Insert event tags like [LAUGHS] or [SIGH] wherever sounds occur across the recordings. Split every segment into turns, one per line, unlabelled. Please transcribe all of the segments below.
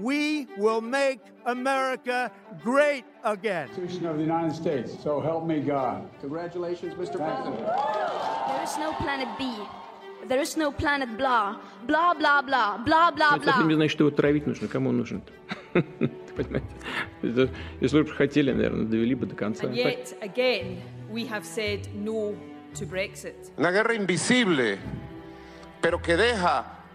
we will make America great again.
Constitution of the United States. So help me God.
Congratulations, Mr. President.
There is no planet B. There is no planet blah. Blah, blah, blah. Blah, blah,
Это совсем не
blah.
значит, что его травить нужно. Кому он нужен-то? [LAUGHS] Понимаете? Это, Если бы хотели, наверное, довели бы до конца.
And yet, again, we have said no to Brexit.
Una guerra invisible, pero que deja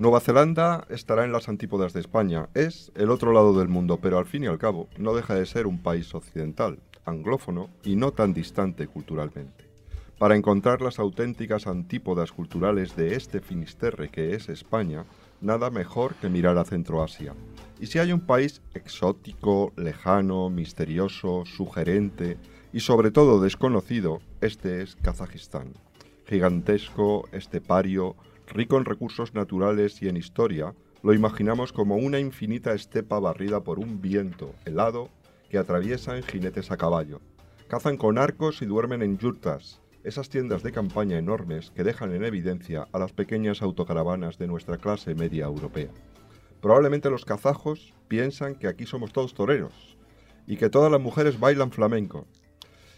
Nueva Zelanda estará en las antípodas de España. Es el otro lado del mundo, pero al fin y al cabo no deja de ser un país occidental, anglófono y no tan distante culturalmente. Para encontrar las auténticas antípodas culturales de este finisterre que es España, nada mejor que mirar a Centroasia. Y si hay un país exótico, lejano, misterioso, sugerente y sobre todo desconocido, este es Kazajistán. Gigantesco, estepario, rico en recursos naturales y en historia, lo imaginamos como una infinita estepa barrida por un viento helado que atraviesan jinetes a caballo. Cazan con arcos y duermen en yurtas, esas tiendas de campaña enormes que dejan en evidencia a las pequeñas autocaravanas de nuestra clase media europea. Probablemente los kazajos piensan que aquí somos todos toreros y que todas las mujeres bailan flamenco,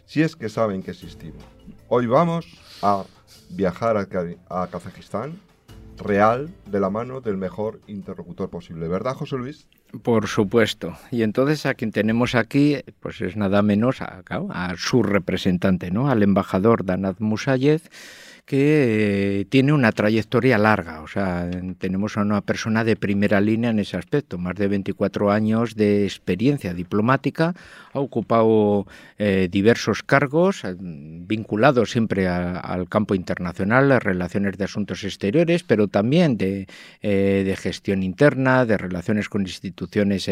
si es que saben que existimos. Hoy vamos a viajar a, Ka- a Kazajistán real de la mano del mejor interlocutor posible, ¿verdad, José Luis?
Por supuesto. Y entonces a quien tenemos aquí, pues es nada menos a, a su representante, ¿no? Al embajador Danad Musayev, que eh, tiene una trayectoria larga. O sea, tenemos a una persona de primera línea en ese aspecto. Más de 24 años de experiencia diplomática. Ha ocupado eh, diversos cargos eh, vinculados siempre a- al campo internacional, las relaciones de asuntos exteriores, pero también de, gestión interna, de relaciones con instituciones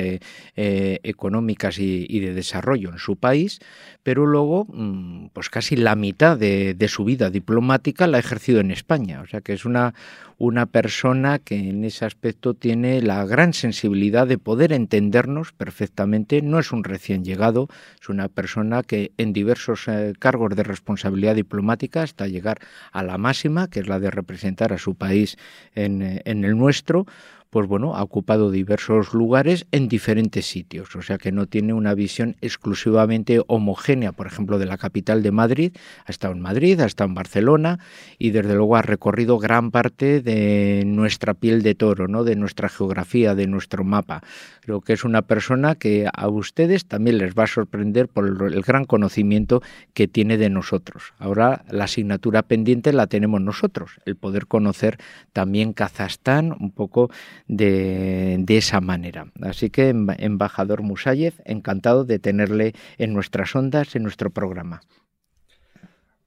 económicas y, de desarrollo en su país, pero luego mm, pues casi la mitad de su vida diplomática la ha ejercido en España. O sea que es una, una persona que en ese aspecto tiene la gran sensibilidad de poder entendernos perfectamente. No es un recién llegado, es una persona que en diversos eh, cargos de responsabilidad diplomática hasta llegar a la máxima, que es la de representar a su país en, eh, en el nuestro, pues bueno, ha ocupado diversos lugares en diferentes sitios, o sea que no tiene una visión exclusivamente homogénea, por ejemplo, de la capital de Madrid, ha estado en Madrid, ha estado en Barcelona y desde luego ha recorrido gran parte de nuestra piel de toro, ¿no? de nuestra geografía, de nuestro mapa. Creo que es una persona que a ustedes también les va a sorprender por el, gran conocimiento que tiene de nosotros. Ahora la asignatura pendiente la tenemos nosotros, el poder conocer también Kazajstán un poco de, de esa manera. Así que, em- embajador Musayev, encantado de tenerle en nuestras ondas, en nuestro programa.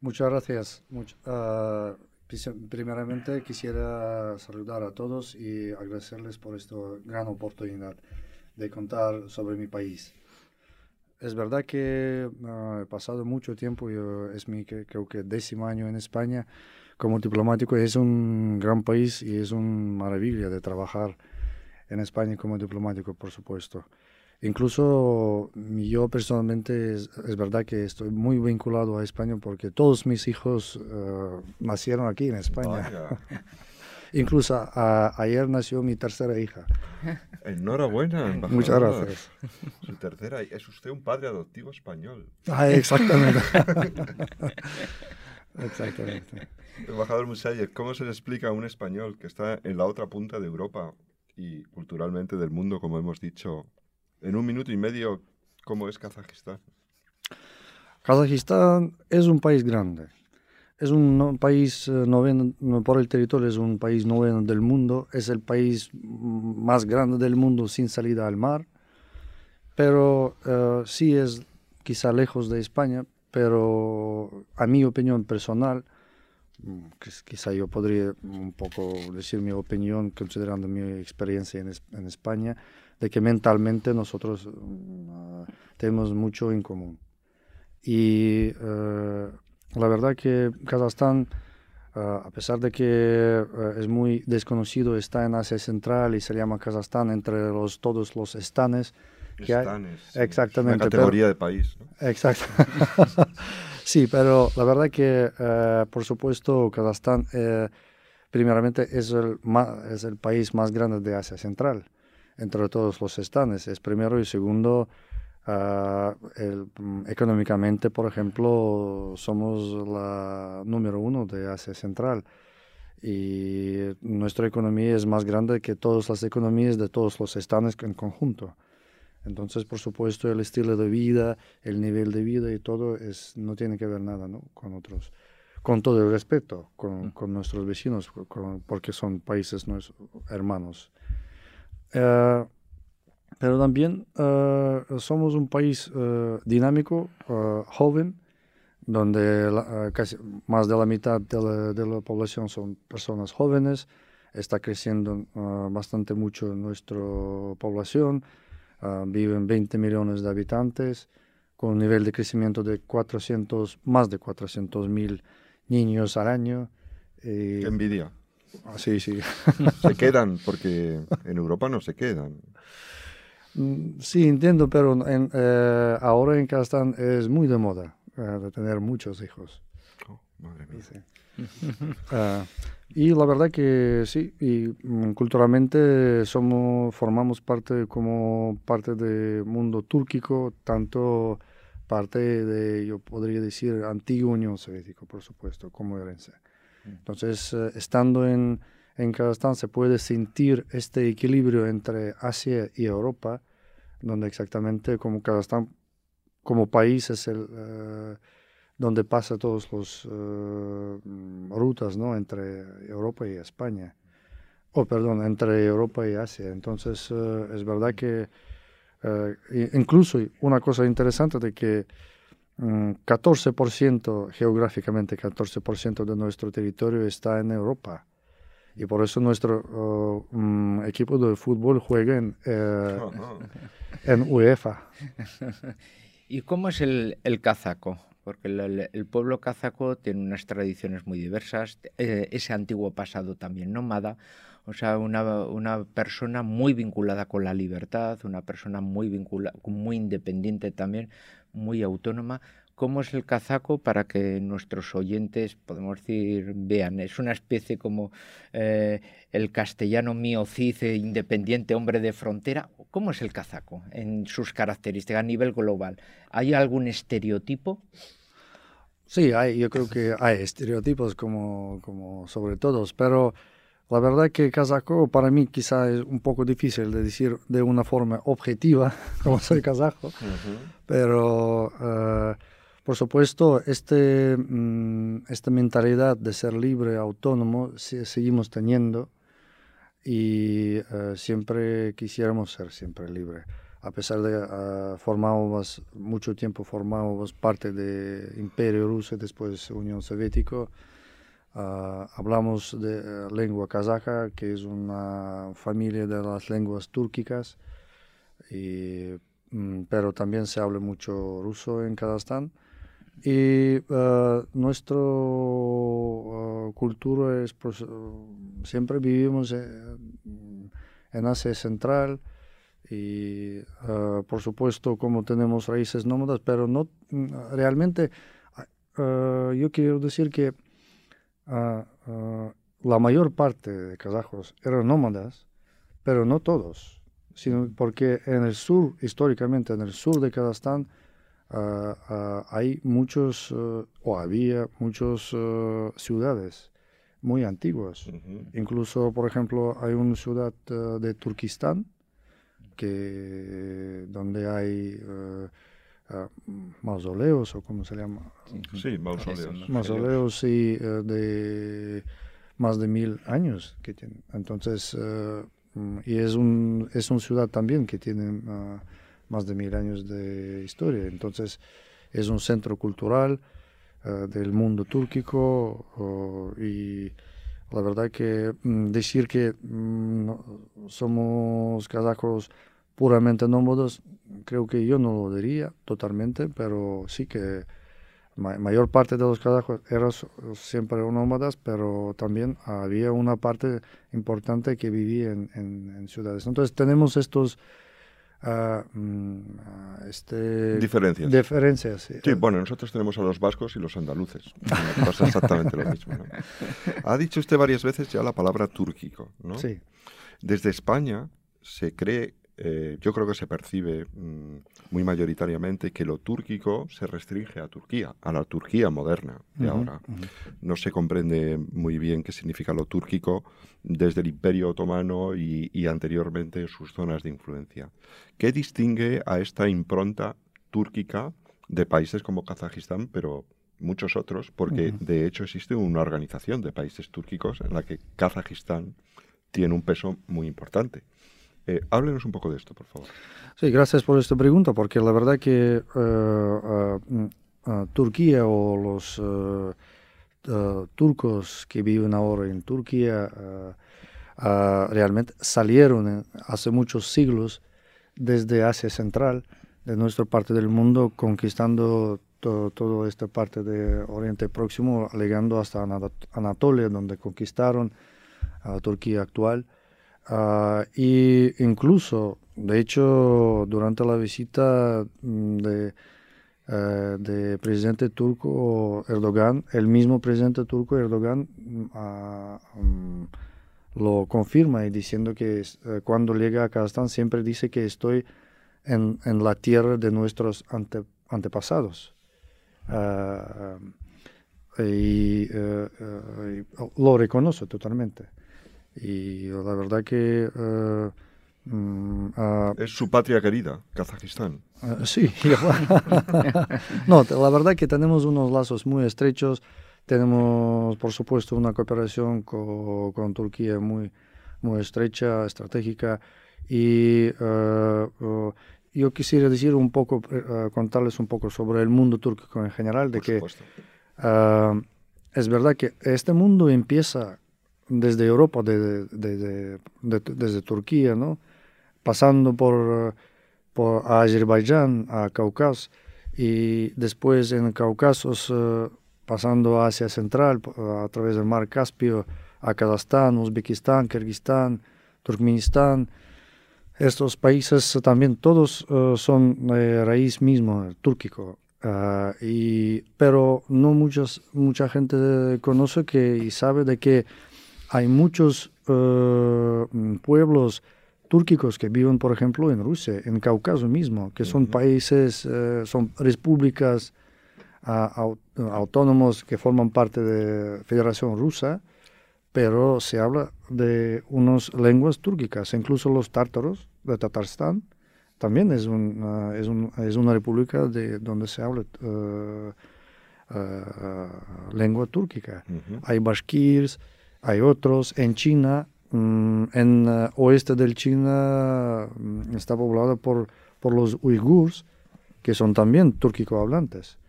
Muchas gracias. Much- pris- primeramente quisiera saludar a todos y agradecerles por esta gran oportunidad de contar sobre mi país. Es verdad que ah, he pasado mucho tiempo, yo- es mi creo que décimo año en España como diplomático. Es un gran país y es una maravilla de trabajar en España como diplomático, por supuesto. Incluso yo personalmente es, es verdad que estoy muy vinculado a España porque todos mis hijos eh, nacieron aquí en España. [LAUGHS] Incluso a- ayer nació mi tercera hija.
Enhorabuena, embajador.
Muchas gracias.
Su tercera, es usted un padre adoptivo español.
Ah, exactamente. [LAUGHS] Exactamente.
Embajador Musayev, ¿cómo se le explica a un español que está en la otra punta de Europa y culturalmente del mundo, como hemos dicho, en un minuto y medio, cómo es Kazajistán?
Kazajistán es un país grande. Es un país eh, noveno, no, por el territorio, es un país noveno del mundo. Es el país mm, más grande del mundo sin salida al mar. Pero eh, sí es quizá lejos de España, pero a mi opinión personal, quizá yo podría un poco decir mi opinión considerando mi experiencia en, en España, de que mentalmente nosotros uh, tenemos mucho en común. Y uh, la verdad que Kazajstán, uh, a pesar de que es muy desconocido, está en Asia Central y se llama Kazajstán entre los, todos los estanes.
Que estanes.
Hay, exactamente.
Una categoría de país.
¿no? Exacto. [LAUGHS] [LAUGHS] sí, pero la verdad que, por supuesto, Kazajstán, primeramente, es el, es el país más grande de Asia Central entre todos los estanes. Es primero y segundo, el, mm, económicamente, por ejemplo, somos la número uno de Asia Central y nuestra economía es más grande que todas las economías de todos los estanes en conjunto. Entonces, por supuesto, el estilo de vida, el nivel de vida y todo es, no tiene que ver nada ¿no? con otros. Con todo el respeto, con, con nuestros vecinos, con, porque son países hermanos. Uh, pero también uh, somos un país uh, dinámico, joven, donde la, casi más de la mitad de la, de la, población son personas jóvenes. Está creciendo bastante mucho nuestra población. Viven 20 millones de habitantes, con un nivel de crecimiento de 400, más de 400 mil niños al año.
Qué envidia.
Ah, sí, sí. [LAUGHS]
Se quedan, porque en Europa no se quedan.
Mm, sí, entiendo, pero en, eh, ahora en Kazajstán es muy de moda eh, de tener muchos hijos.
Oh, madre mía.
Sí. uh, [LAUGHS] y la verdad que sí, y um, culturalmente somos, formamos parte como parte del mundo túrquico, tanto parte de, yo podría decir, antiguo Unión Soviética, por supuesto, como herencia. Entonces, uh, estando en, en Kazajstán se puede sentir este equilibrio entre Asia y Europa, donde exactamente como Kazajstán como país es el uh, donde pasa todos los uh, rutas ¿no? entre Europa y España o oh, perdón entre Europa y Asia entonces uh, es verdad que incluso una cosa interesante de que um, 14% geográficamente 14% de nuestro territorio está en Europa y por eso nuestro uh, um, equipo de fútbol juega en, [LAUGHS] en UEFA. [LAUGHS]
¿Y cómo es el, el kazaco? Porque el, el, pueblo kazaco tiene unas tradiciones muy diversas, eh, ese antiguo pasado también nómada, o sea, una, una, persona muy vinculada con la libertad, una persona muy, vincula, muy independiente también, muy autónoma, cómo es el kazaco para que nuestros oyentes, podemos decir, vean. Es una especie como eh, el castellano mío, cice, independiente, hombre de frontera. ¿Cómo es el kazaco en sus características a nivel global? ¿Hay algún estereotipo?
Sí, hay, yo creo que hay estereotipos como, como sobre todos, pero la verdad que kazaco para mí quizá es un poco difícil de decir de una forma objetiva, [LAUGHS] como soy kazajo, uh -huh. pero... Uh, por supuesto, este, mm, esta mentalidad de ser libre, autónomo, seguimos teniendo y uh, siempre quisiéramos ser siempre libres. A pesar de uh, formábamos mucho tiempo formábamos parte del Imperio Ruso después Unión Soviética, uh, hablamos de lengua kazaja, que es una familia de las lenguas túrquicas, mm, pero también se habla mucho ruso en Kazajstán. Y uh, nuestra uh, cultura es, pues, uh, siempre vivimos en, en Asia Central y por supuesto como tenemos raíces nómadas, pero no realmente yo quiero decir que la mayor parte de kazajos eran nómadas, pero no todos, sino porque en el sur, históricamente en el sur de Kazajstán, Uh, uh, hay muchos, uh, o había muchas ciudades muy antiguas. Uh -huh. Incluso, por ejemplo, hay una ciudad de Turquistán que, donde hay mausoleos, o como se llama.
Sí, mausoleos.
Mausoleos, sí, de más de mil años que tienen. Entonces, y es un, es una ciudad también que tiene más de mil años de historia. Entonces, es un centro cultural del mundo túrquico y la verdad que mm, decir que mm, somos kazajos puramente nómadas, creo que yo no lo diría totalmente, pero sí que la mayor parte de los kazajos eran siempre nómadas, pero también había una parte importante que vivía en, ciudades. Entonces tenemos estos... Uh, este,
diferencias.
diferencias
sí. bueno, nosotros tenemos a los vascos y los andaluces. [LAUGHS] Pasa exactamente lo mismo. Ha dicho usted varias veces ya la palabra túrquico, ¿no?
Sí.
Desde España se cree eh, yo creo que se percibe mm, muy mayoritariamente que lo túrquico se restringe a Turquía, a la Turquía moderna de ahora. No se comprende muy bien qué significa lo túrquico desde el Imperio Otomano y, anteriormente sus zonas de influencia. ¿Qué distingue a esta impronta túrquica de países como Kazajistán, pero muchos otros, porque de hecho existe una organización de países túrquicos en la que Kazajistán tiene un peso muy importante. Eh, háblenos un poco de esto, por favor.
Sí, gracias por esta pregunta, porque la verdad que eh, eh, Turquía o los turcos que viven ahora en Turquía realmente salieron hace muchos siglos desde Asia Central, de nuestra parte del mundo, conquistando toda esta parte de Oriente Próximo, llegando hasta Anatolia, donde conquistaron a Turquía actual. Uh, y incluso, de hecho, durante la visita mm, de, uh, de presidente turco Erdogan, el mismo presidente turco Erdogan uh, um, lo confirma y diciendo que uh, cuando llega a Kazajstán siempre dice que estoy en, en la tierra de nuestros ante, antepasados. Uh, y, y lo reconoce totalmente. Y la verdad que...
Mm, ah, es su patria querida, Kazajistán.
Uh, sí, [LAUGHS] no, la verdad que tenemos unos lazos muy estrechos. Tenemos, por supuesto, una cooperación con, con Turquía muy, muy estrecha, estratégica. Y uh, yo quisiera decir un poco, contarles un poco sobre el mundo turco en general, de que es verdad que este mundo empieza desde Europa, desde, desde Turquía, ¿no? pasando por, por Azerbaiyán, a Cáucaso, y después en Cáucaso uh, pasando a Asia Central, a través del mar Caspio, a Kazajstán, Uzbekistán, Kirguistán, Turkmenistán. Estos países también todos uh, son de raíz mismo, túrquico. Uh, y, pero no muchas, mucha gente conoce que, y sabe de que hay muchos eh, pueblos túrquicos que viven, por ejemplo, en Rusia, en Cáucaso mismo, que son países, eh, son repúblicas autónomos que forman parte de Federación Rusa, pero se habla de unas lenguas túrquicas, incluso los tártaros de Tatarstán, también es, es, es, una república de donde se habla uh, lengua túrquica. Hay bashkirs, hay otros. En China, mm, en uh, oeste del China, mm, está poblado por, por los uigurs, que son también túrquico hablantes.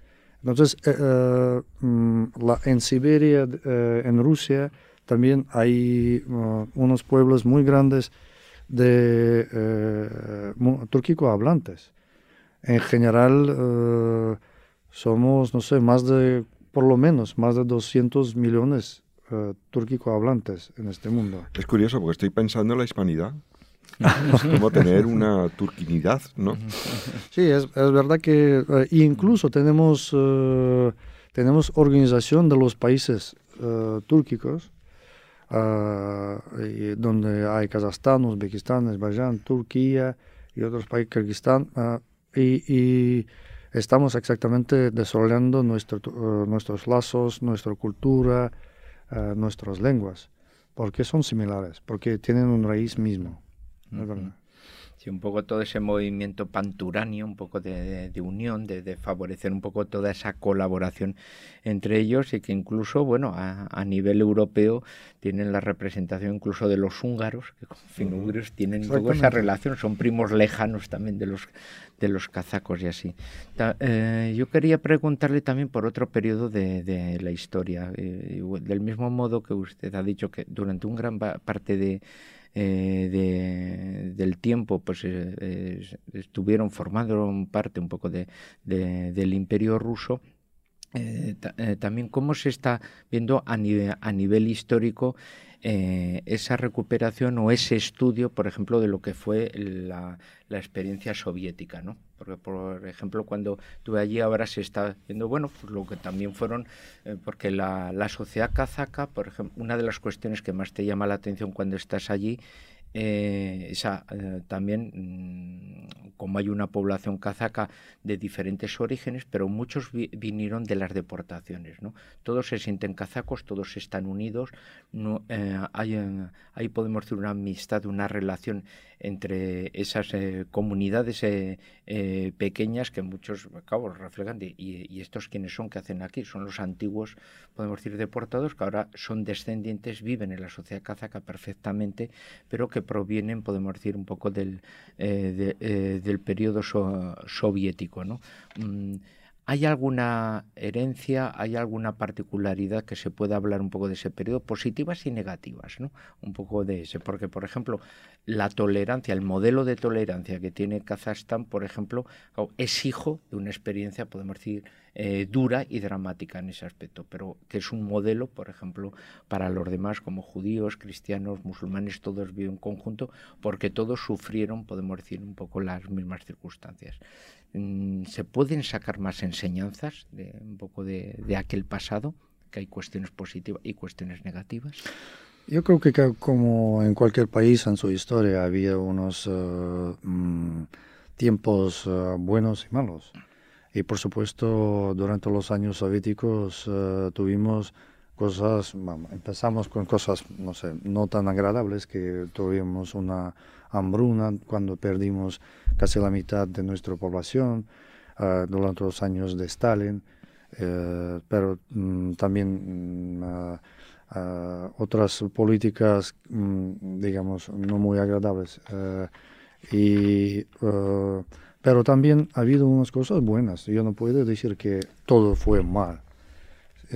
Entonces, eh, eh, mm, en Siberia, eh, en Rusia, también hay uh, unos pueblos muy grandes de túrquico hablantes. En general, somos, no sé, más de, por lo menos, más de 200 millones uh, túrquico hablantes en este mundo.
Es curioso porque estoy pensando en la hispanidad. [LAUGHS] es como tener una turquinidad, ¿no?
Sí, es, es verdad que uh, incluso tenemos, uh, tenemos organización de los países túrquicos, donde hay Kazajstán, Uzbekistán, Azerbaiyán, Turquía y otros países, Kirguistán, y, y, estamos exactamente desarrollando nuestro, nuestros lazos, nuestra cultura, nuestras lenguas, porque son similares, porque tienen un raíz mismo.
Sí, un poco todo ese movimiento panturáneo, un poco de, unión, de, favorecer un poco toda esa colaboración entre ellos y que incluso, bueno, a, nivel europeo tienen la representación incluso de los húngaros, que con finugrios tienen un esa relación, son primos lejanos también de los, de los kazakos y así. Eh, yo quería preguntarle también por otro periodo de, la historia, eh, del mismo modo que usted ha dicho que durante un gran parte de eh, del tiempo pues eh, estuvieron formando parte un poco de, del imperio ruso eh, también cómo se está viendo a nivel, a nivel histórico esa recuperación o ese estudio, por ejemplo, de lo que fue la, la experiencia soviética, ¿no? Porque, por ejemplo, cuando estuve allí ahora se está viendo, bueno, pues lo que también fueron, eh, porque la, la, sociedad kazaca, por ejemplo, una de las cuestiones que más te llama la atención cuando estás allí eh, esa, eh, también, mm, como hay una población kazaca de diferentes orígenes, pero muchos vinieron de las deportaciones. ¿no? Todos se sienten kazacos, todos están unidos. No, eh, hay, ahí podemos decir una amistad, una relación entre esas comunidades pequeñas que muchos cabos reflejan. y, estos quienes son que hacen aquí? Son los antiguos, podemos decir, deportados, que ahora son descendientes, viven en la sociedad kazaca perfectamente, pero que provienen, podemos decir, un poco del, eh, eh, del periodo soviético. ¿no? Mm, ¿Hay alguna herencia, hay alguna particularidad que se pueda hablar un poco de ese periodo, positivas y negativas, ¿no? Un poco de ese, porque por ejemplo, la tolerancia, el modelo de tolerancia que tiene Kazajstán, por ejemplo, es hijo de una experiencia, podemos decir, eh, dura y dramática en ese aspecto, pero que es un modelo, por ejemplo, para los demás como judíos, cristianos, musulmanes, todos viven en conjunto, porque todos sufrieron, podemos decir, un poco las mismas circunstancias. Mm, ¿Se pueden sacar más enseñanzas de un poco de, aquel pasado? Que hay cuestiones positivas y cuestiones negativas.
Yo creo que como en cualquier país en su historia había unos eh, mm, tiempos eh, buenos y malos. Y por supuesto, durante los años soviéticos eh, tuvimos cosas, empezamos con cosas, no sé, no tan agradables, que tuvimos una hambruna cuando perdimos casi la mitad de nuestra población uh, durante los años de Stalin, uh, pero um, también uh, otras políticas, um, digamos, no muy agradables. y, pero también ha habido unas cosas buenas. Yo no puedo decir que todo fue mal eh,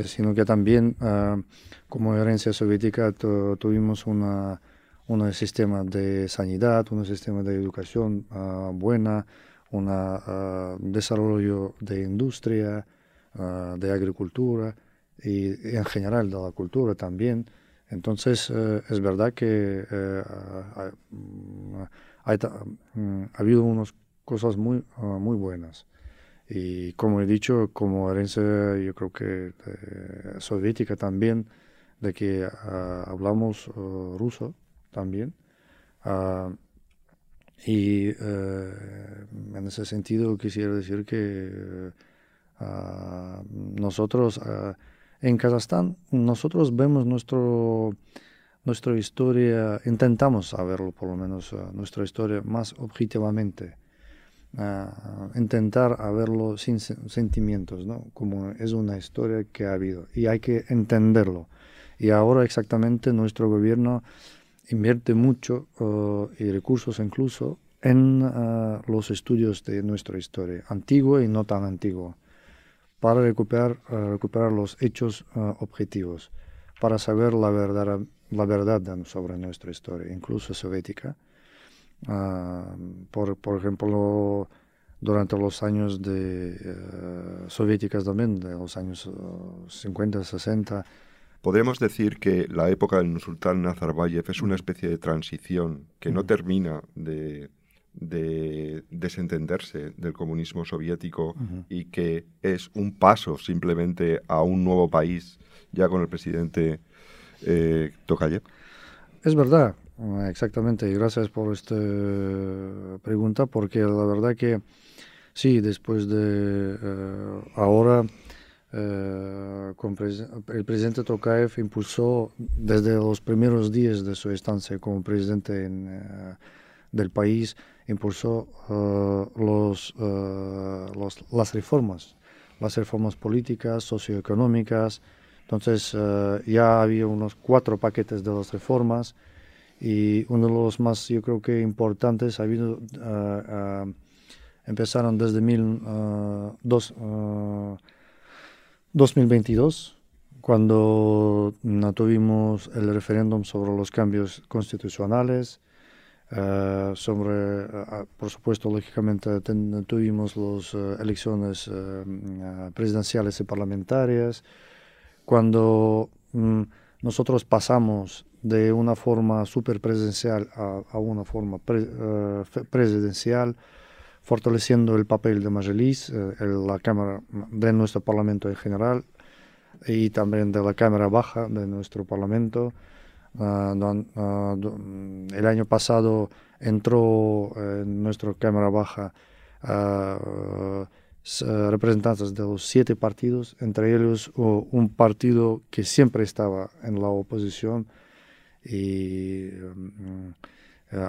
sino que también como herencia soviética tuvimos una, un sistema de sanidad, un sistema de educación uh, buena, un uh, desarrollo de industria, de agricultura y, en general de la cultura también. Entonces, eh, es verdad que eh, ha habido unas cosas muy, muy buenas. Y como he dicho, como herencia, yo creo que soviética también, de que hablamos ruso, también. Ah, y eh, en ese sentido quisiera decir que ah, nosotros ah, en Kazajstán, nosotros vemos nuestro, nuestra historia, intentamos saberlo por lo menos, nuestra historia más objetivamente. Intentar a verlo sin sentimientos, ¿no? como es una historia que ha habido y hay que entenderlo. Y ahora exactamente nuestro gobierno invierte mucho uh, y recursos incluso en uh, los estudios de nuestra historia, antigua y no tan antigua, para recuperar, uh, recuperar los hechos objetivos, para saber la verdad, la verdad sobre nuestra historia, incluso soviética. Por, por ejemplo, durante los años de, soviéticas también, de los años 50, 60,
Podemos decir que la época del sultán Nazarbayev es una especie de transición que no termina de, desentenderse del comunismo soviético y que es un paso simplemente a un nuevo país ya con el presidente eh, Tokayev.
Es verdad, exactamente, y gracias por esta pregunta, porque la verdad que sí, después de eh, ahora eh, el presidente Tokayev impulsó desde los primeros días de su estancia como presidente en, eh, del país impulsó los, las reformas, las reformas políticas, socioeconómicas. Entonces ya había unos cuatro paquetes de las reformas y uno de los más, yo creo que importantes, ha habido, empezaron desde mil, dos, 2022 cuando tuvimos el referéndum sobre los cambios constitucionales, sobre, por supuesto, lógicamente tuvimos las elecciones presidenciales y parlamentarias, cuando mm, nosotros pasamos de una forma superpresidencial a, a una forma presidencial, fortaleciendo el papel de Majelis, la Cámara de nuestro Parlamento en general, y también de la Cámara Baja de nuestro Parlamento. Ah, ah, el año pasado entró en nuestra Cámara Baja uh, representantes de los siete partidos, entre ellos un partido que siempre estaba en la oposición y mm,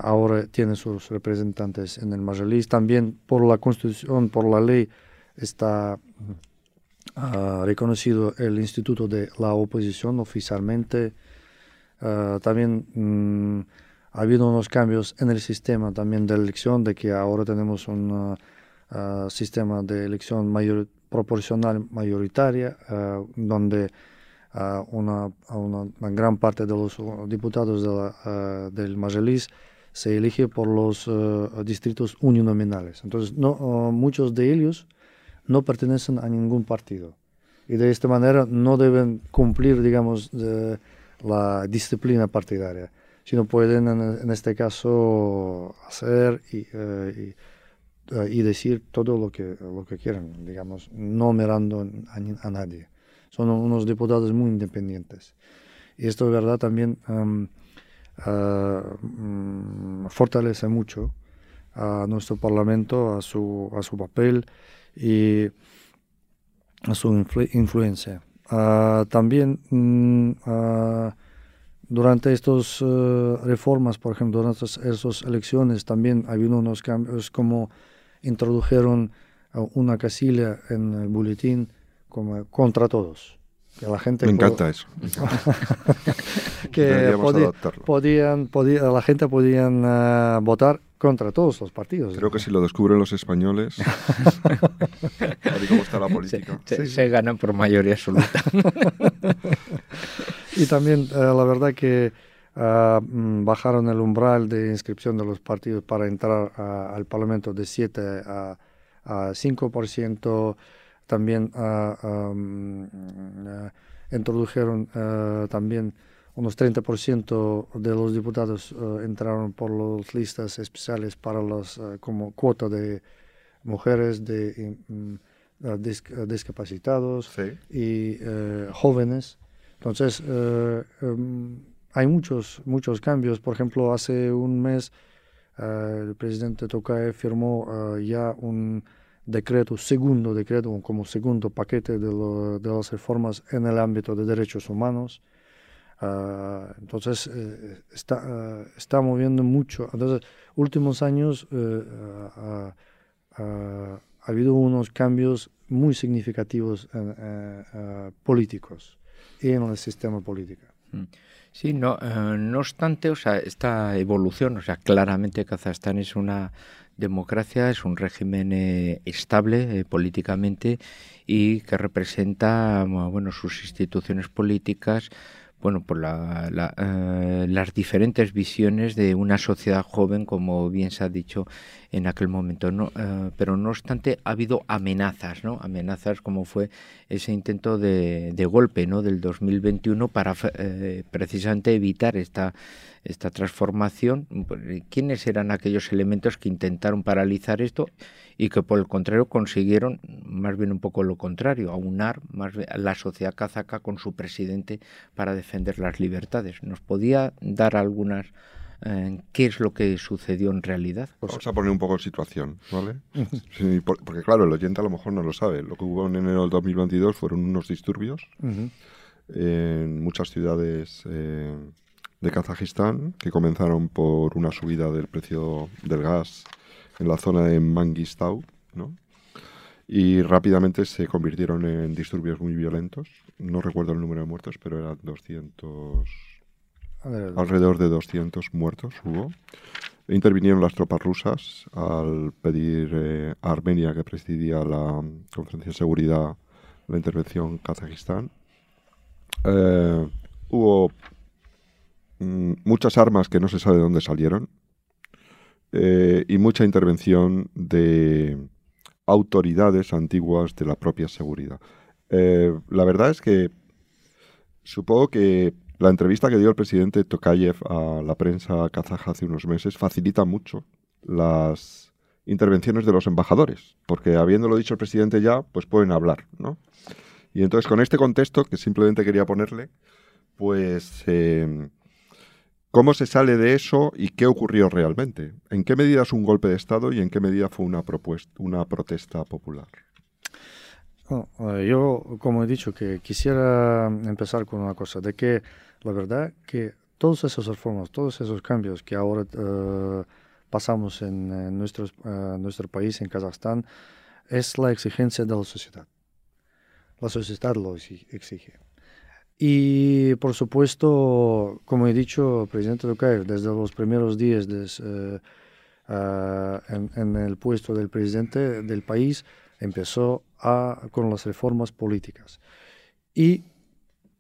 ahora tiene sus representantes en el Majelis. También por la Constitución, por la ley, está ha reconocido el Instituto de la Oposición oficialmente. Ah, también mm, ha habido unos cambios en el sistema también de elección, de que ahora tenemos un ah, sistema de elección mayor, proporcional mayoritaria, ah, donde una, gran parte de los diputados de del Majelis se elige por los distritos uninominales. Entonces, no, muchos de ellos no pertenecen a ningún partido y de esta manera no deben cumplir, digamos, la disciplina partidaria, sino pueden en, este caso hacer y, eh, eh, y, decir todo lo que, lo que quieran, digamos, no mirando a, nadie. Son unos diputados muy independientes. Y esto de verdad también eh, mm, fortalece mucho a nuestro Parlamento, a su, a su papel y a su influencia. Ah, también mm, ah, durante estas eh, reformas, por ejemplo, durante esas elecciones, también ha habido unos cambios como introdujeron una casilla en el boletín como contra todos. Que la gente
Me encanta eso. [LAUGHS]
que podían, podía, la gente podían ah, votar contra todos los partidos.
Creo que si lo descubren los españoles, [LAUGHS] cómo está la política.
Se, ganan por mayoría absoluta. [LAUGHS]
y también eh, la verdad que mm, bajaron el umbral de inscripción de los partidos para entrar al Parlamento de 7 a, a 5%. También uh, introdujeron también unos 30% de los diputados eh, entraron por las listas especiales para los eh, como cuota de mujeres, de mm, eh, discapacitados y jóvenes. Entonces, em, hay muchos, muchos cambios. Por ejemplo, hace un mes el presidente Tokayev firmó ya un decreto, segundo decreto, como segundo paquete de, las reformas en el ámbito de derechos humanos. Ah, entonces, eh, está, uh, está moviendo mucho. Entonces, últimos años eh, ha habido unos cambios muy significativos políticos y en el sistema político.
Mm. Sí, no, no obstante, o sea, esta evolución, o sea, claramente Kazajstán es una democracia, es un régimen estable políticamente y que representa, bueno, sus instituciones políticas, bueno, por la, eh, las diferentes visiones de una sociedad joven, como bien se ha dicho en aquel momento. ¿no? Eh, pero no obstante, ha habido amenazas, ¿no? amenazas como fue ese intento de, de golpe ¿no? del 2021 para eh, precisamente evitar esta, esta transformación. ¿Quiénes eran aquellos elementos que intentaron paralizar esto y que por el contrario consiguieron más bien un poco lo contrario, aunar más la sociedad kazaca con su presidente para defender las libertades. ¿Nos podía dar algunas eh, qué es lo que sucedió en realidad?
Vamos a poner un poco en situación, ¿vale? porque claro, el oyente a lo mejor no lo sabe. Lo que hubo en enero del 2022 fueron unos disturbios en muchas ciudades eh, de Kazajistán, que comenzaron por una subida del precio del gas en la zona de Mangistau, ¿no? y rápidamente se convirtieron en disturbios muy violentos. No recuerdo el número de muertos, pero eran 200, alrededor de 200 muertos hubo. Intervinieron las tropas rusas al pedir eh, a Armenia, que presidía la Conferencia de Seguridad, la intervención Kazajistán. Eh, hubo mm, muchas armas que no se sabe de dónde salieron eh, y mucha intervención de autoridades antiguas de la propia seguridad. la verdad es que supongo que la entrevista que dio el presidente Tokayev a la prensa kazaja hace unos meses facilita mucho las intervenciones de los embajadores, porque habiéndolo dicho el presidente ya, pues pueden hablar, ¿no? Y entonces con este contexto, que simplemente quería ponerle, pues em, cómo se sale de eso y qué ocurrió realmente. ¿En qué medida es un golpe de Estado y en qué medida fue una, propuesta, una protesta popular?
Eh, yo, como he dicho, que quisiera empezar con una cosa, de que la verdad que todas esas reformas, todos esos cambios que ahora uh, pasamos en, nuestros, uh, nuestro país, en Kazajstán, es la exigencia de la sociedad. La sociedad lo exige. Y por supuesto, como he dicho, presidente Tokayev, desde los primeros días des, en, en, el puesto del presidente del país, empezó a, con las reformas políticas. Y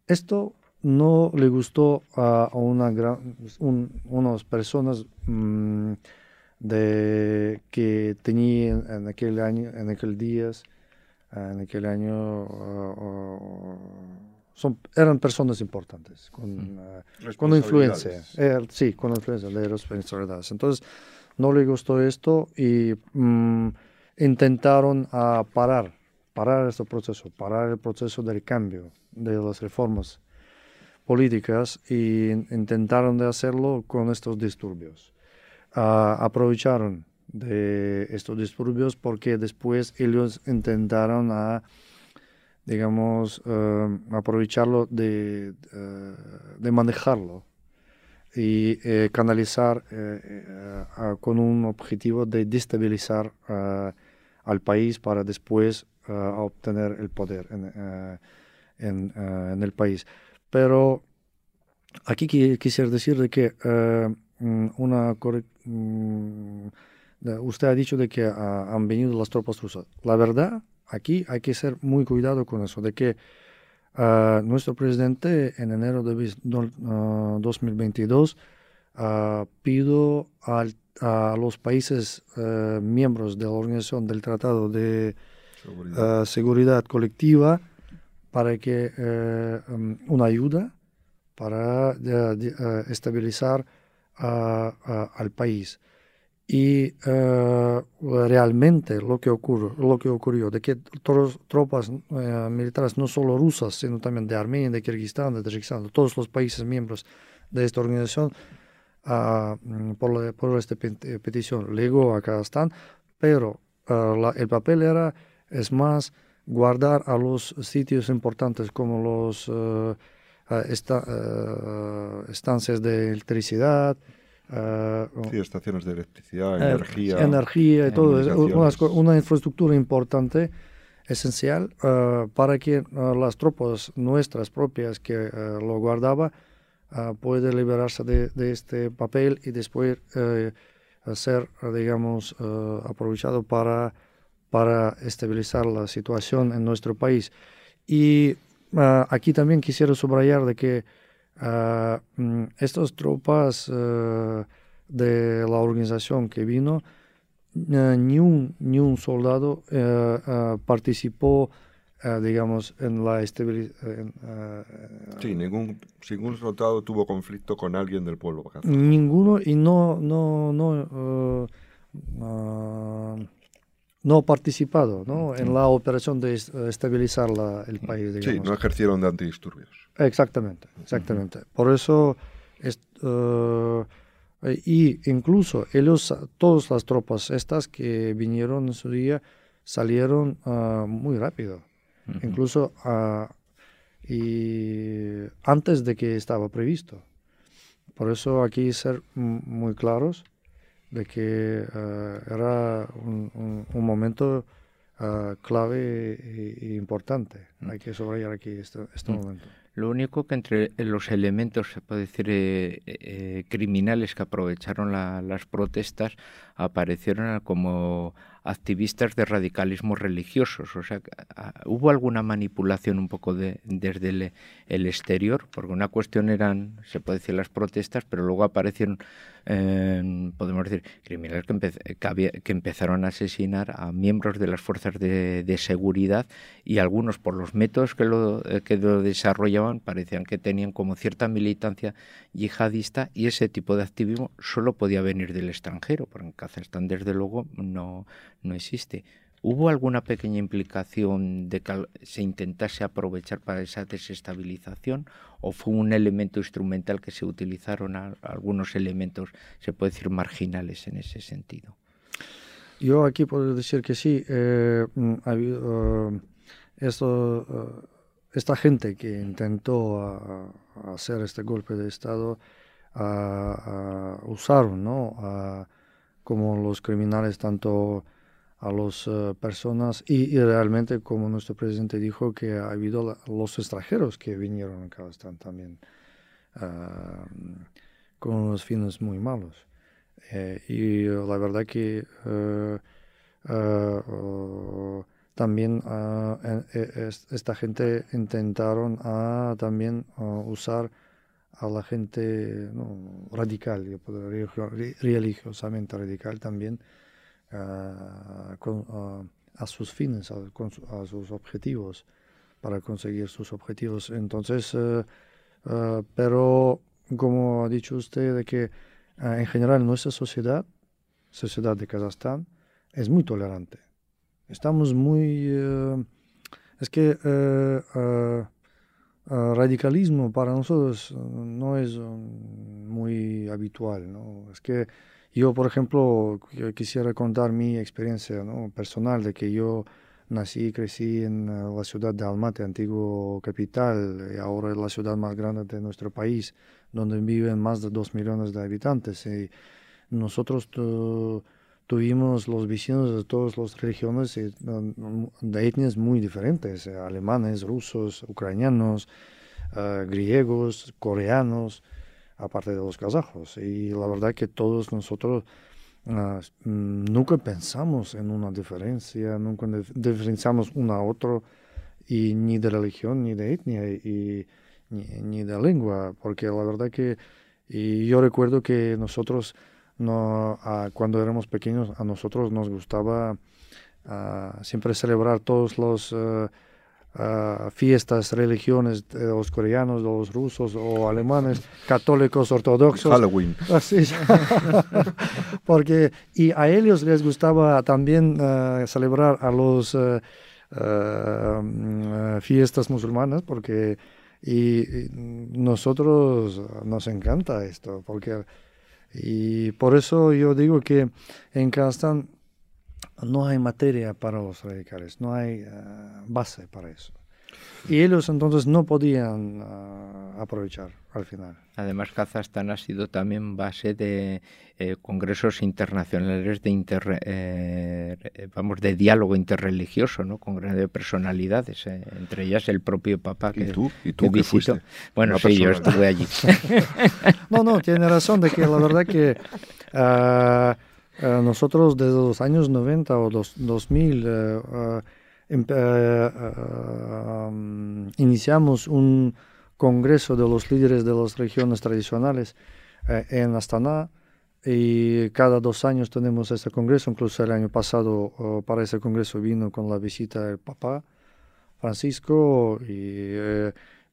esto no le gustó a, una gran, unas personas mm, de, que tenían en aquel año, en aquel días, en aquel año, uh, uh, son, eran personas importantes, con, uh, con influencia, eh, sí, con influencia de responsabilidades. Entonces, no le gustó esto y mm, intentaron parar, parar este proceso, parar el proceso del cambio de las reformas políticas y intentaron de hacerlo con estos disturbios. Uh, aprovecharon de estos disturbios porque después ellos intentaron a, digamos, uh, aprovecharlo de, uh, de, manejarlo y eh, canalizar eh, con un objetivo de destabilizar al país para después obtener el poder en, en, en el país. Pero aquí quisiera decir de que eh, mm, una mm, usted ha dicho de que han venido las tropas rusas. La verdad, aquí hay que ser muy cuidado con eso, de que eh, nuestro presidente en enero de 2022 uh, pidió a los países eh, miembros de la Organización del Tratado de Seguridad, Seguridad Colectiva para que eh, um, una ayuda para eh, estabilizar al país. Y uh, realmente lo que, ocurrió, lo que ocurrió, de que tropas militares, no solo rusas, sino también de Armenia, de Kirguistán, de Tayikistán, de todos los países miembros de esta organización, mm, por, por, esta petición llegó a Kazajstán, pero el papel era, es más, guardar a los sitios importantes como los uh, esta, uh, estancias de electricidad.
sí, estaciones de electricidad, energía.
Energía y todo. Una, una, infraestructura importante, esencial, para que las tropas nuestras propias que lo guardaba puedan liberarse de, este papel y después ser, digamos, aprovechado para para estabilizar la situación en nuestro país. Y uh, aquí también quisiera subrayar de que uh, estas tropas uh, de la organización que vino, ni, un, ni un soldado participó digamos, en la estabilización.
sí, ningún, ningún soldado tuvo conflicto con alguien del pueblo.
Ninguno y no, no, no no participado ¿no? en la operación de estabilizar la, el país.
Sí, no ejercieron de antidisturbios.
Exactamente, exactamente. Por eso, es, uh, y incluso ellos, todas las tropas estas que vinieron en su día, salieron uh, muy rápido. Incluso uh, y antes de que estaba previsto. Por eso aquí ser muy claros de que era un, momento clave e, importante. Hay que subrayar aquí este, este momento.
Lo único que entre los elementos, se puede decir, eh, eh, criminales que aprovecharon las protestas aparecieron como activistas de radicalismo religiosos. O sea, hubo alguna manipulación un poco de, desde el, exterior, porque una cuestión eran, se puede decir, las protestas, pero luego aparecieron, podemos decir, criminales que, que, empezaron a asesinar a miembros de las fuerzas de, seguridad y algunos por los métodos que lo, que lo desarrollaban parecían que tenían como cierta militancia yihadista y ese tipo de activismo solo podía venir del extranjero, porque en Kazajstán desde luego no, no existe. ¿Hubo alguna pequeña implicación de que se intentase aprovechar para esa desestabilización o fue un elemento instrumental que se utilizaron algunos elementos, se puede decir, marginales en ese sentido?
Yo aquí puedo decir que sí. Eh, mm, eh, eh, esta gente que intentó hacer este golpe de Estado usaron ¿no? como los criminales tanto a las eh, personas y, realmente como nuestro presidente dijo que ha habido los extranjeros que vinieron a Kazajstán también ah, con unos fines muy malos. Eh, y la verdad que eh, ah, oh, también ah, esta gente intentaron también usar a la gente radical, yo religiosamente radical también, a sus fines, a, sus objetivos, para conseguir sus objetivos. Entonces, eh, eh, pero como ha dicho usted, de que eh, en general nuestra sociedad, sociedad de Kazajstán, es muy tolerante. Estamos muy... es que radicalismo para nosotros no es muy habitual, ¿no? Es que yo, por ejemplo, quisiera contar mi experiencia personal de que yo nací y crecí en eh, la ciudad de Almaty, antiguo capital, y ahora es la ciudad más grande de nuestro país, donde viven más de dos millones de habitantes. Y nosotros tuvimos los vecinos de todas las regiones de etnias muy diferentes, eh, alemanes, rusos, ucranianos, eh, griegos, coreanos aparte de los kazajos. Y la verdad que todos nosotros ah, nunca pensamos en una diferencia, nunca diferenciamos uno a otro, y ni de religión, ni de etnia, y, ni, de lengua, porque la verdad que yo recuerdo que nosotros, no, ah, cuando éramos pequeños, a nosotros nos gustaba ah, siempre celebrar todos los fiestas, religiones de los coreanos, de los rusos o alemanes, católicos, ortodoxos.
Halloween. [LAUGHS]
Así, [LAUGHS] porque, y a ellos les gustaba también eh, celebrar a los eh, eh, fiestas musulmanas, porque y, nosotros nos encanta esto, porque y por eso yo digo que en Kazajstán no hay materia para los radicales, no hay eh, base para eso. Y ellos entonces no podían eh, aprovechar al final.
Además, Kazajstán ha sido también base de eh, congresos internacionales de vamos de diálogo interreligioso, ¿no? Con grandes personalidades, entre ellas el propio Papa
que, ¿Y tú? ¿Y tú que fuiste?
Bueno, sí, yo estuve allí. [LAUGHS]
no, no, tiene razón de que la verdad que [LAUGHS] eh, nosotros desde los años 90 o los 2000 eh, eh, um, iniciamos un congreso de los líderes de las regiones tradicionales en Astana y cada dos años tenemos este congreso, incluso el año pasado para ese congreso vino con la visita del Papa Francisco y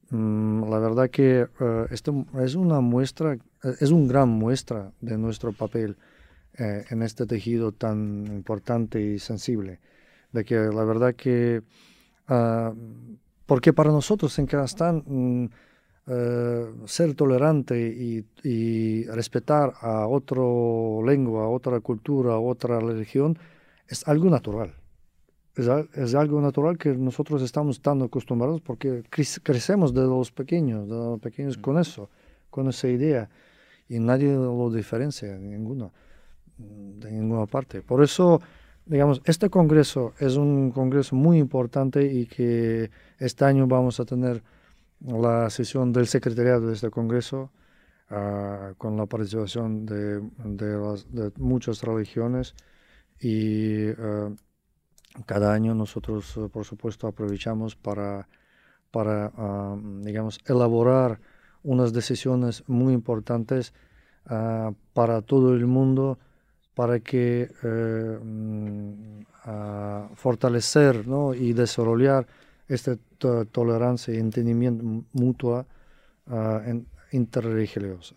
mm, la verdad que esto es una muestra, es un gran muestra de nuestro papel eh, en este tejido tan importante y sensible. De que la verdad que, uh, porque para nosotros en Kazajstán mm, eh, ser tolerante y, y, respetar a otra lengua, a otra cultura, a otra religión, es algo natural. Es, es, algo natural que nosotros estamos tan acostumbrados porque crecemos de los pequeños, de los pequeños con eso, con esa idea. y nadie lo diferencia en ninguna, de ninguna parte. Por eso, digamos, este congreso es un congreso muy importante y que este año vamos a tener la sesión del secretariado de este congreso ah, con la participación de, de, muchas religiones y ah, cada año nosotros, por supuesto, aprovechamos para, para ah, digamos, elaborar unas decisiones muy importantes para todo el mundo para que eh, mm, fortalecer y desarrollar esta tolerancia y entendimiento mutuo ah, interreligiosa.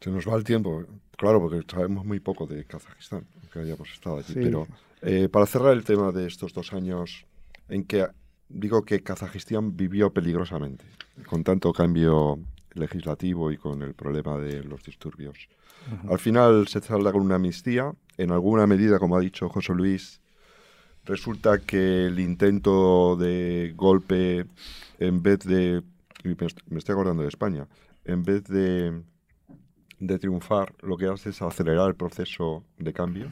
Se nos va el tiempo, claro, porque sabemos muy poco de Kazajistán, que hayamos estado allí, pero eh, para cerrar el tema de estos dos años en que digo que Kazajistán vivió peligrosamente, con tanto cambio legislativo y con el problema de los disturbios. Al final se salda con una amnistía. En alguna medida, como ha dicho José Luis, resulta que el intento de golpe, en vez de... Me estoy acordando de España. En vez de, de triunfar, lo que hace es acelerar el proceso de cambio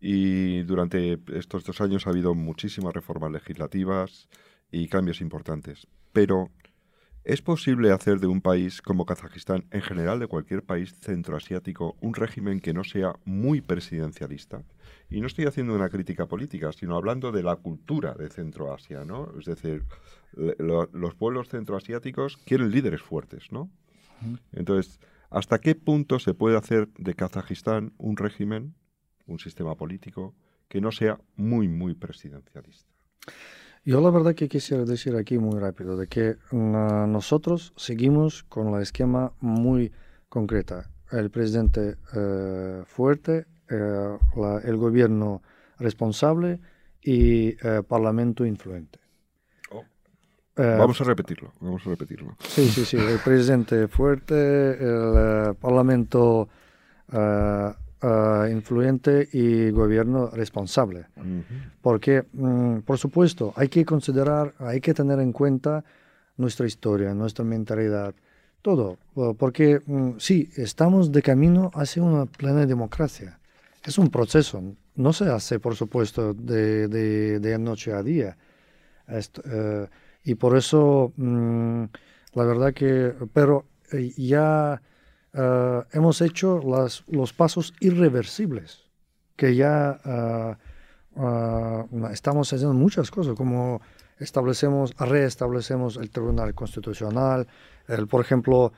y durante estos dos años ha habido muchísimas reformas legislativas y cambios importantes. Pero, ¿es posible hacer de un país como Kazajistán, en general de cualquier país centroasiático, un régimen que no sea muy presidencialista? Y no estoy haciendo una crítica política, sino hablando de la cultura de Centroasia, ¿no? Es decir, los pueblos centroasiáticos quieren líderes fuertes, ¿no? Entonces, ¿hasta qué punto se puede hacer de Kazajistán un régimen un sistema político que no sea muy, muy presidencialista.
Yo la verdad que quisiera decir aquí muy rápido de que mm, nosotros seguimos con la esquema muy concreta. El presidente eh, fuerte, eh, el gobierno responsable y el eh, parlamento influente.
Oh. vamos a repetirlo, vamos a repetirlo.
Sí, sí, sí, el presidente fuerte, el parlamento Ah, influyente y gobierno responsable. Porque, mm, por supuesto, hay que considerar, hay que tener en cuenta nuestra historia, nuestra mentalidad, todo. Porque mm, sí, estamos de camino hacia una plena democracia. Es un proceso, no se hace, por supuesto, de, de, noche a día. Eh, y por eso, mm, la verdad que, pero eh, ya eh, hemos hecho los pasos irreversibles, que ya eh, eh, estamos haciendo muchas cosas, como establecemos, reestablecemos el Tribunal Constitucional, el, por ejemplo,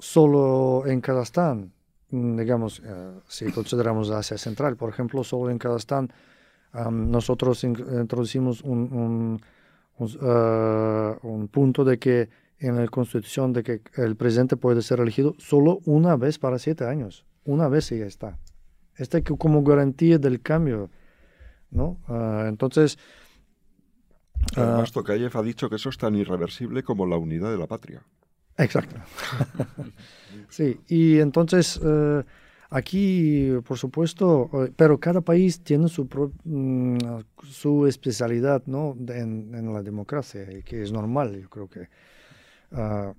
solo en Kazajstán, mm, digamos, si consideramos Asia Central, por ejemplo, solo en Kazajstán, nosotros introducimos un, un punto de que en la Constitución de que el presidente puede ser elegido solo una vez para siete años. Una vez y ya está. Este como garantía del cambio, ¿no? Ah, entonces...
Además, uh, Tokayev ha dicho que eso es tan irreversible como la unidad de la patria.
Exacto. [LAUGHS] sí, y entonces eh, aquí, por supuesto, eh, pero cada país tiene su, mm, su especialidad ¿no? en, en, la democracia, que es normal, yo creo que Uh,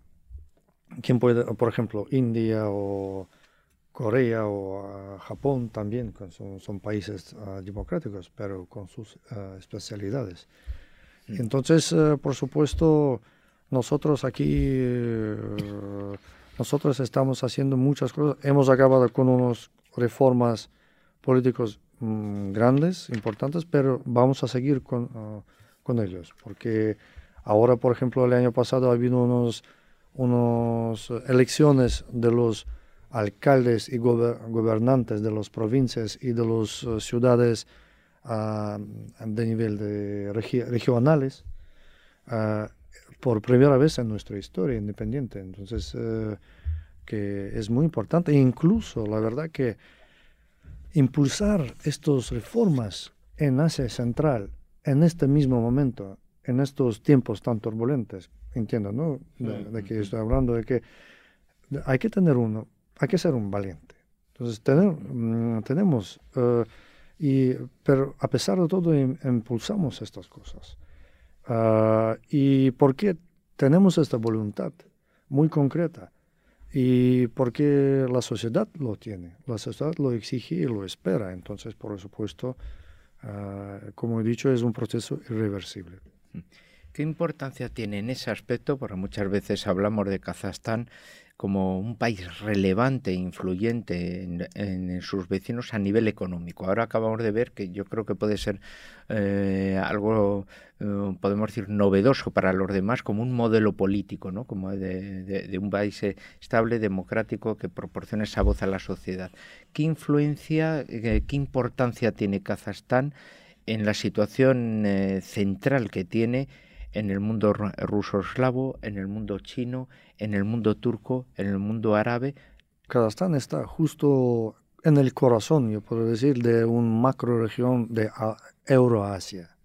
¿Quién puede, por ejemplo, India o Corea o ah, Japón también, son, son países ah, democráticos, pero con sus especialidades. Entonces, por supuesto, nosotros aquí, eh, nosotros estamos haciendo muchas cosas. Hemos acabado con unas reformas políticos mm, grandes, importantes, pero vamos a seguir con, con ellos, porque Ahora, por ejemplo, el año pasado ha habido unos, unos elecciones de los alcaldes y gobernantes de las provincias y de las eh, ciudades ah, de nivel de regionales ah, por primera vez en nuestra historia independiente. Entonces, eh, que es muy importante. E incluso, la verdad que impulsar estas reformas en Asia Central en este mismo momento en estos tiempos tan turbulentos, entiendo, ¿no? De, que estoy hablando, de que hay que tener uno, hay que ser un valiente. Entonces, mm, tenemos, eh, y, pero a pesar de todo, impulsamos estas cosas. Uh, ¿Y por qué tenemos esta voluntad muy concreta? y porque la sociedad lo tiene, la sociedad lo exige y lo espera. Entonces, por supuesto, ah, como he dicho, es un proceso irreversible.
¿Qué importancia tiene en ese aspecto? Porque muchas veces hablamos de Kazajstán como un país relevante e influyente en, sus vecinos a nivel económico. Ahora acabamos de ver que yo creo que puede ser eh, algo, eh, podemos decir, novedoso para los demás, como un modelo político, ¿no? como de, un país estable, democrático, que proporciona esa voz a la sociedad. ¿Qué influencia, eh, qué importancia tiene Kazajstán en la situación central que tiene? en el mundo ruso eslavo, en el mundo chino, en el mundo turco, en el mundo árabe.
Kazajstán está justo en el corazón, yo puedo decir, de una macro región de Euroasia.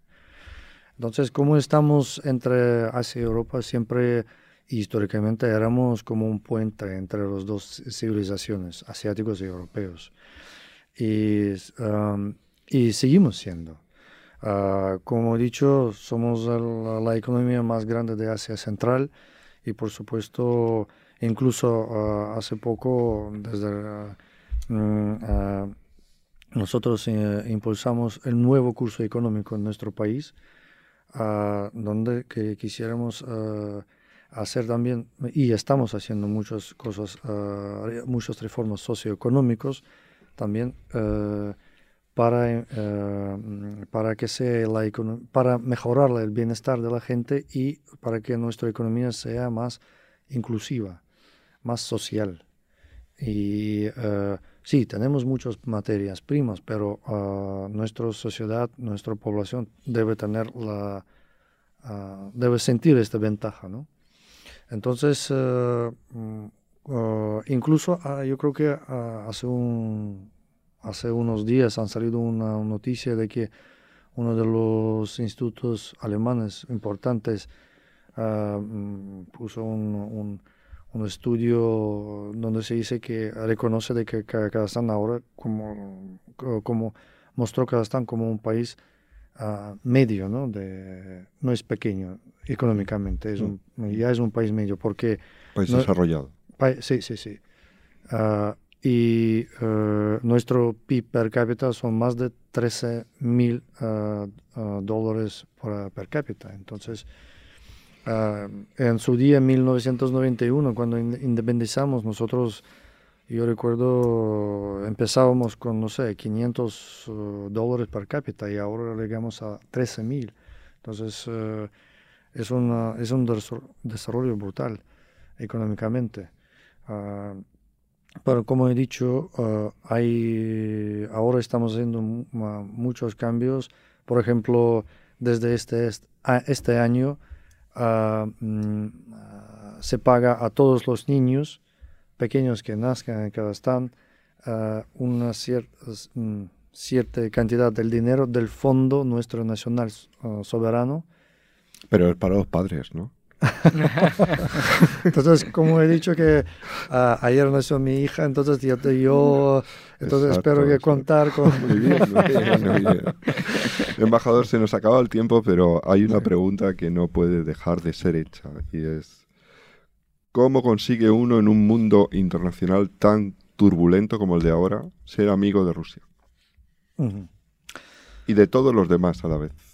Entonces, como estamos entre Asia y Europa, siempre históricamente éramos como un puente entre las dos civilizaciones, asiáticos y europeos. Y, um, y seguimos siendo. Ah, como he dicho, somos la, economía más grande de Asia Central y por supuesto, incluso ah, hace poco, desde mm, ah, nosotros eh, impulsamos el nuevo curso económico en nuestro país, donde que quisiéramos hacer también, y estamos haciendo muchas cosas, muchas reformas socioeconómicas, también para, eh, para, que sea la para mejorar el bienestar de la gente y para que nuestra economía sea más inclusiva, más social. Y eh, sí, tenemos muchas materias primas, pero uh, nuestra sociedad, nuestra población debe tener la, uh, debe sentir esta ventaja, ¿no? Entonces, mm, incluso yo creo que hace un hace unos días han salido una noticia de que uno de los institutos alemanes importantes ah, mm, puso un, un, estudio donde se dice que reconoce de que Kazajstán ahora como, como mostró Kazajstán como un país ah, medio, ¿no? De, no es pequeño económicamente, es un, mm. ya es un país medio porque...
País desarrollado.
sí, sí, sí. Uh, y uh, nuestro PIB per cápita son más de 13 mil uh, uh, dólares por, per cápita. Entonces, en su día, en 1991, cuando independizamos, nosotros, yo recuerdo, empezábamos con, no sé, 500 dólares per cápita y ahora llegamos a 13 mil. Entonces, es, una, es un desarrollo brutal económicamente. Pero como he dicho, uh, hay, ahora estamos haciendo muchos cambios. Por ejemplo, desde este, este año uh, se paga a todos los niños pequeños que nazcan en Kazajstán una mm, cierta cantidad del dinero del Fondo Nuestro Nacional Soberano.
Pero es para los padres, ¿no? [LAUGHS]
entonces, como he dicho que uh, ayer nació mi hija, entonces yo, yo entonces espero que contar con... [LAUGHS] Muy bien, muy
bien, [LAUGHS] Embajador, se nos acaba el tiempo, pero hay una pregunta que no puede dejar de ser hecha y es ¿cómo consigue uno en un mundo internacional tan turbulento como el de ahora ser amigo de Rusia? Y de todos los demás a la vez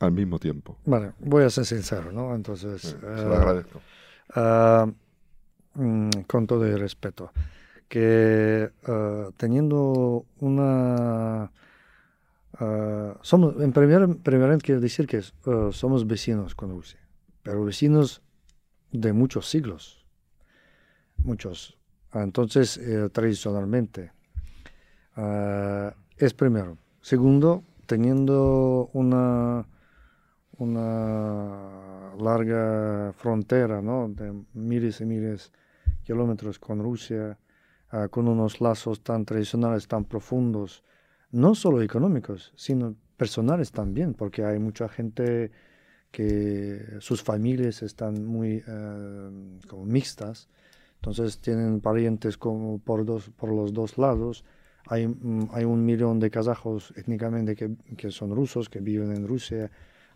al mismo tiempo.
Vale, voy a ser sincero, ¿no? Entonces... se
lo agradezco.
Uh, con todo el respeto, que uh, teniendo una... somos, en primer, lugar quiero decir que somos vecinos con Rusia, pero vecinos de muchos siglos, muchos. Entonces, eh, tradicionalmente, es primero. Segundo, teniendo una una larga frontera ¿no? de miles y miles de kilómetros con Rusia, ah, con unos lazos tan tradicionales, tan profundos, no solo económicos, sino personales también, porque hay mucha gente que sus familias están muy eh, como mixtas, entonces tienen parientes como por, dos, por los dos lados. Hay, mm, hay un millón de kazajos étnicamente que, que son rusos, que viven en Rusia,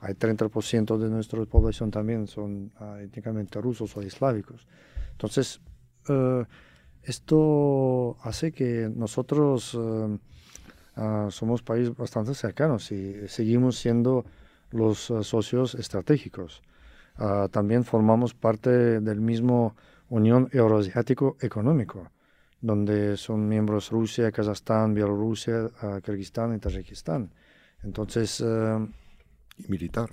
hay 30% de nuestra población también son uh, étnicamente rusos o eslávicos. Entonces, eh, esto hace que nosotros ah, somos países bastante cercanos y seguimos siendo los eh, socios estratégicos. Ah, también formamos parte del mismo Unión Euroasiático Económico, donde son miembros Rusia, Kazajstán, Bielorrusia, ah, Kirguistán y Tayikistán. Entonces...
¿Y militar?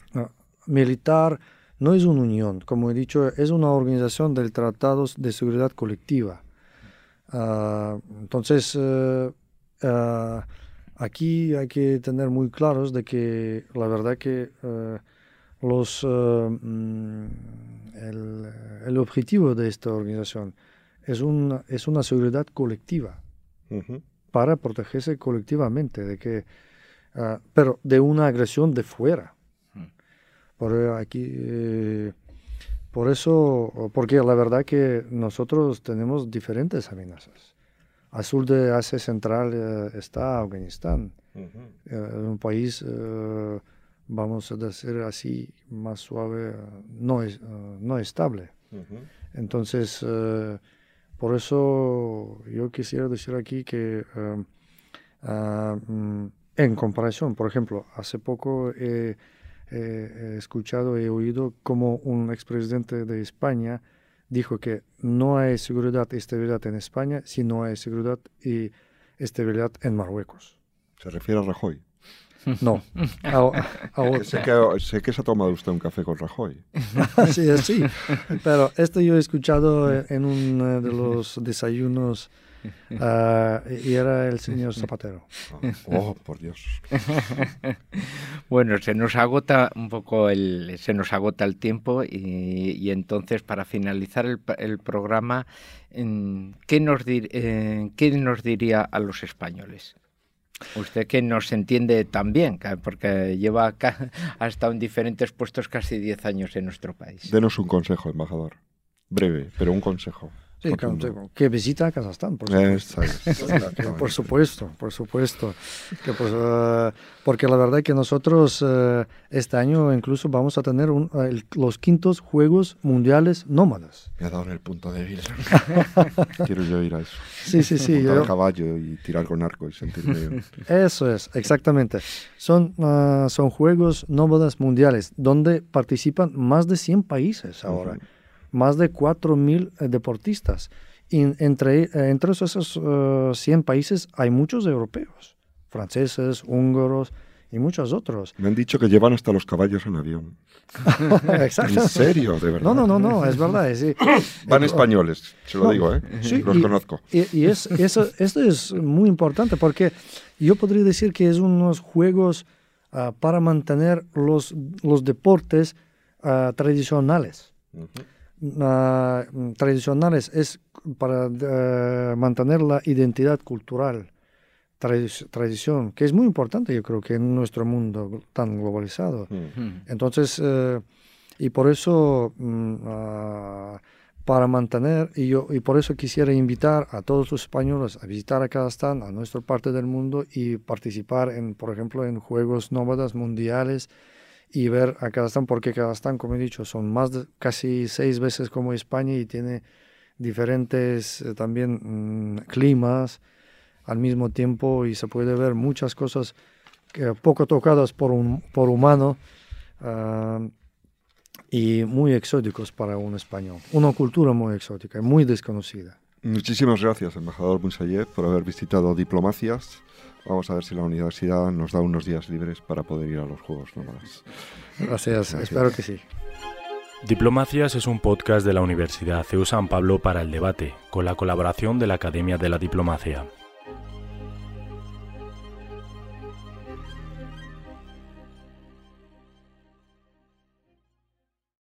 militar no es una unión, como he dicho, es una organización del Tratados de Seguridad Colectiva. Ah, entonces, eh, ah, aquí hay que tener muy claros de que la verdad que eh, los, eh, mm, el, objetivo de esta organización es una, es una seguridad colectiva para protegerse colectivamente de que, ah, pero de una agresión de fuera. Por aquí, eh, por eso, porque la verdad que nosotros tenemos diferentes amenazas. Al sur de Asia Central eh, está Afganistán, eh, un país, vamos a decir así, más suave, no, es, no estable. Entonces, por eso yo quisiera decir aquí que mm, en comparación, por ejemplo, hace poco he escuchado, he oído como un expresidente de España dijo que no hay seguridad y estabilidad en España si no hay seguridad y estabilidad en Marruecos.
¿Se refiere a Rajoy? [LAUGHS]
No. [LAUGHS]
sé, que, sé, que, se ha tomado usted un café con Rajoy. [LAUGHS]
sí, sí. Pero esto yo he escuchado en uno de los desayunos Ah, y era el señor Zapatero.
Oh, por Dios. [LAUGHS]
bueno, se nos agota un poco el, se nos agota el tiempo y, entonces para finalizar el, programa, ¿qué nos, ¿qué nos diría a los españoles? Usted que nos entiende tan bien, porque lleva acá, ha estado en diferentes puestos casi 10 años en nuestro país.
Denos un consejo, embajador. Breve, pero un consejo.
Sí, que visita a Kazajstán, por supuesto. [LAUGHS] por supuesto, por supuesto. Que pues, uh, porque la verdad es que nosotros uh, este año incluso vamos a tener un, uh, el, los quintos Juegos Mundiales Nómadas.
Me ha dado en el punto débil. [LAUGHS] Quiero yo ir a eso.
Sí, sí, sí.
Montar yo... caballo y tirar con arco y sentirme...
Eso es, exactamente. Son, son Juegos Nómadas Mundiales, donde participan más de 100 países ahora más de 4.000 eh, deportistas. Y entre, eh, entre esos 100 eh, países hay muchos europeos, franceses, húngaros y muchos otros.
Me han dicho que llevan hasta los caballos en avión. [LAUGHS]
Exacto.
¿En serio? ¿De verdad?
No, no, no, no es verdad. [LAUGHS]
Van españoles, se lo digo, ¿eh? Sí, los conozco.
Y, es, eso, esto es muy importante porque yo podría decir que es unos juegos ah, para mantener los, los deportes ah, tradicionales. Mm, tradicionales es para eh, mantener la identidad cultural, tradición, que es muy importante yo creo que en nuestro mundo tan globalizado. Entonces, eh, y por eso, mm, ah, para mantener, y, yo, y por eso quisiera invitar a todos los españoles a visitar a Kazajstán, a nuestra parte del mundo, y participar en, por ejemplo, en Juegos Nómadas Mundiales, y ver a Kazajstán, porque Kazajstán, como he dicho, son más de casi seis veces como España y tiene diferentes eh, también mm, climas al mismo tiempo y se puede ver muchas cosas que, poco tocadas por, un, por humano ah, y muy exóticos para un español. Una cultura muy exótica muy desconocida.
Muchísimas gracias, embajador Bunsayev, por haber visitado Diplomacias. Vamos a ver si la universidad nos da unos días libres para poder ir a los Juegos Nómadas.
Gracias, espero que sí.
Diplomacias es un podcast de la Universidad CEU San Pablo para el debate, con la colaboración de la Academia de la Diplomacia.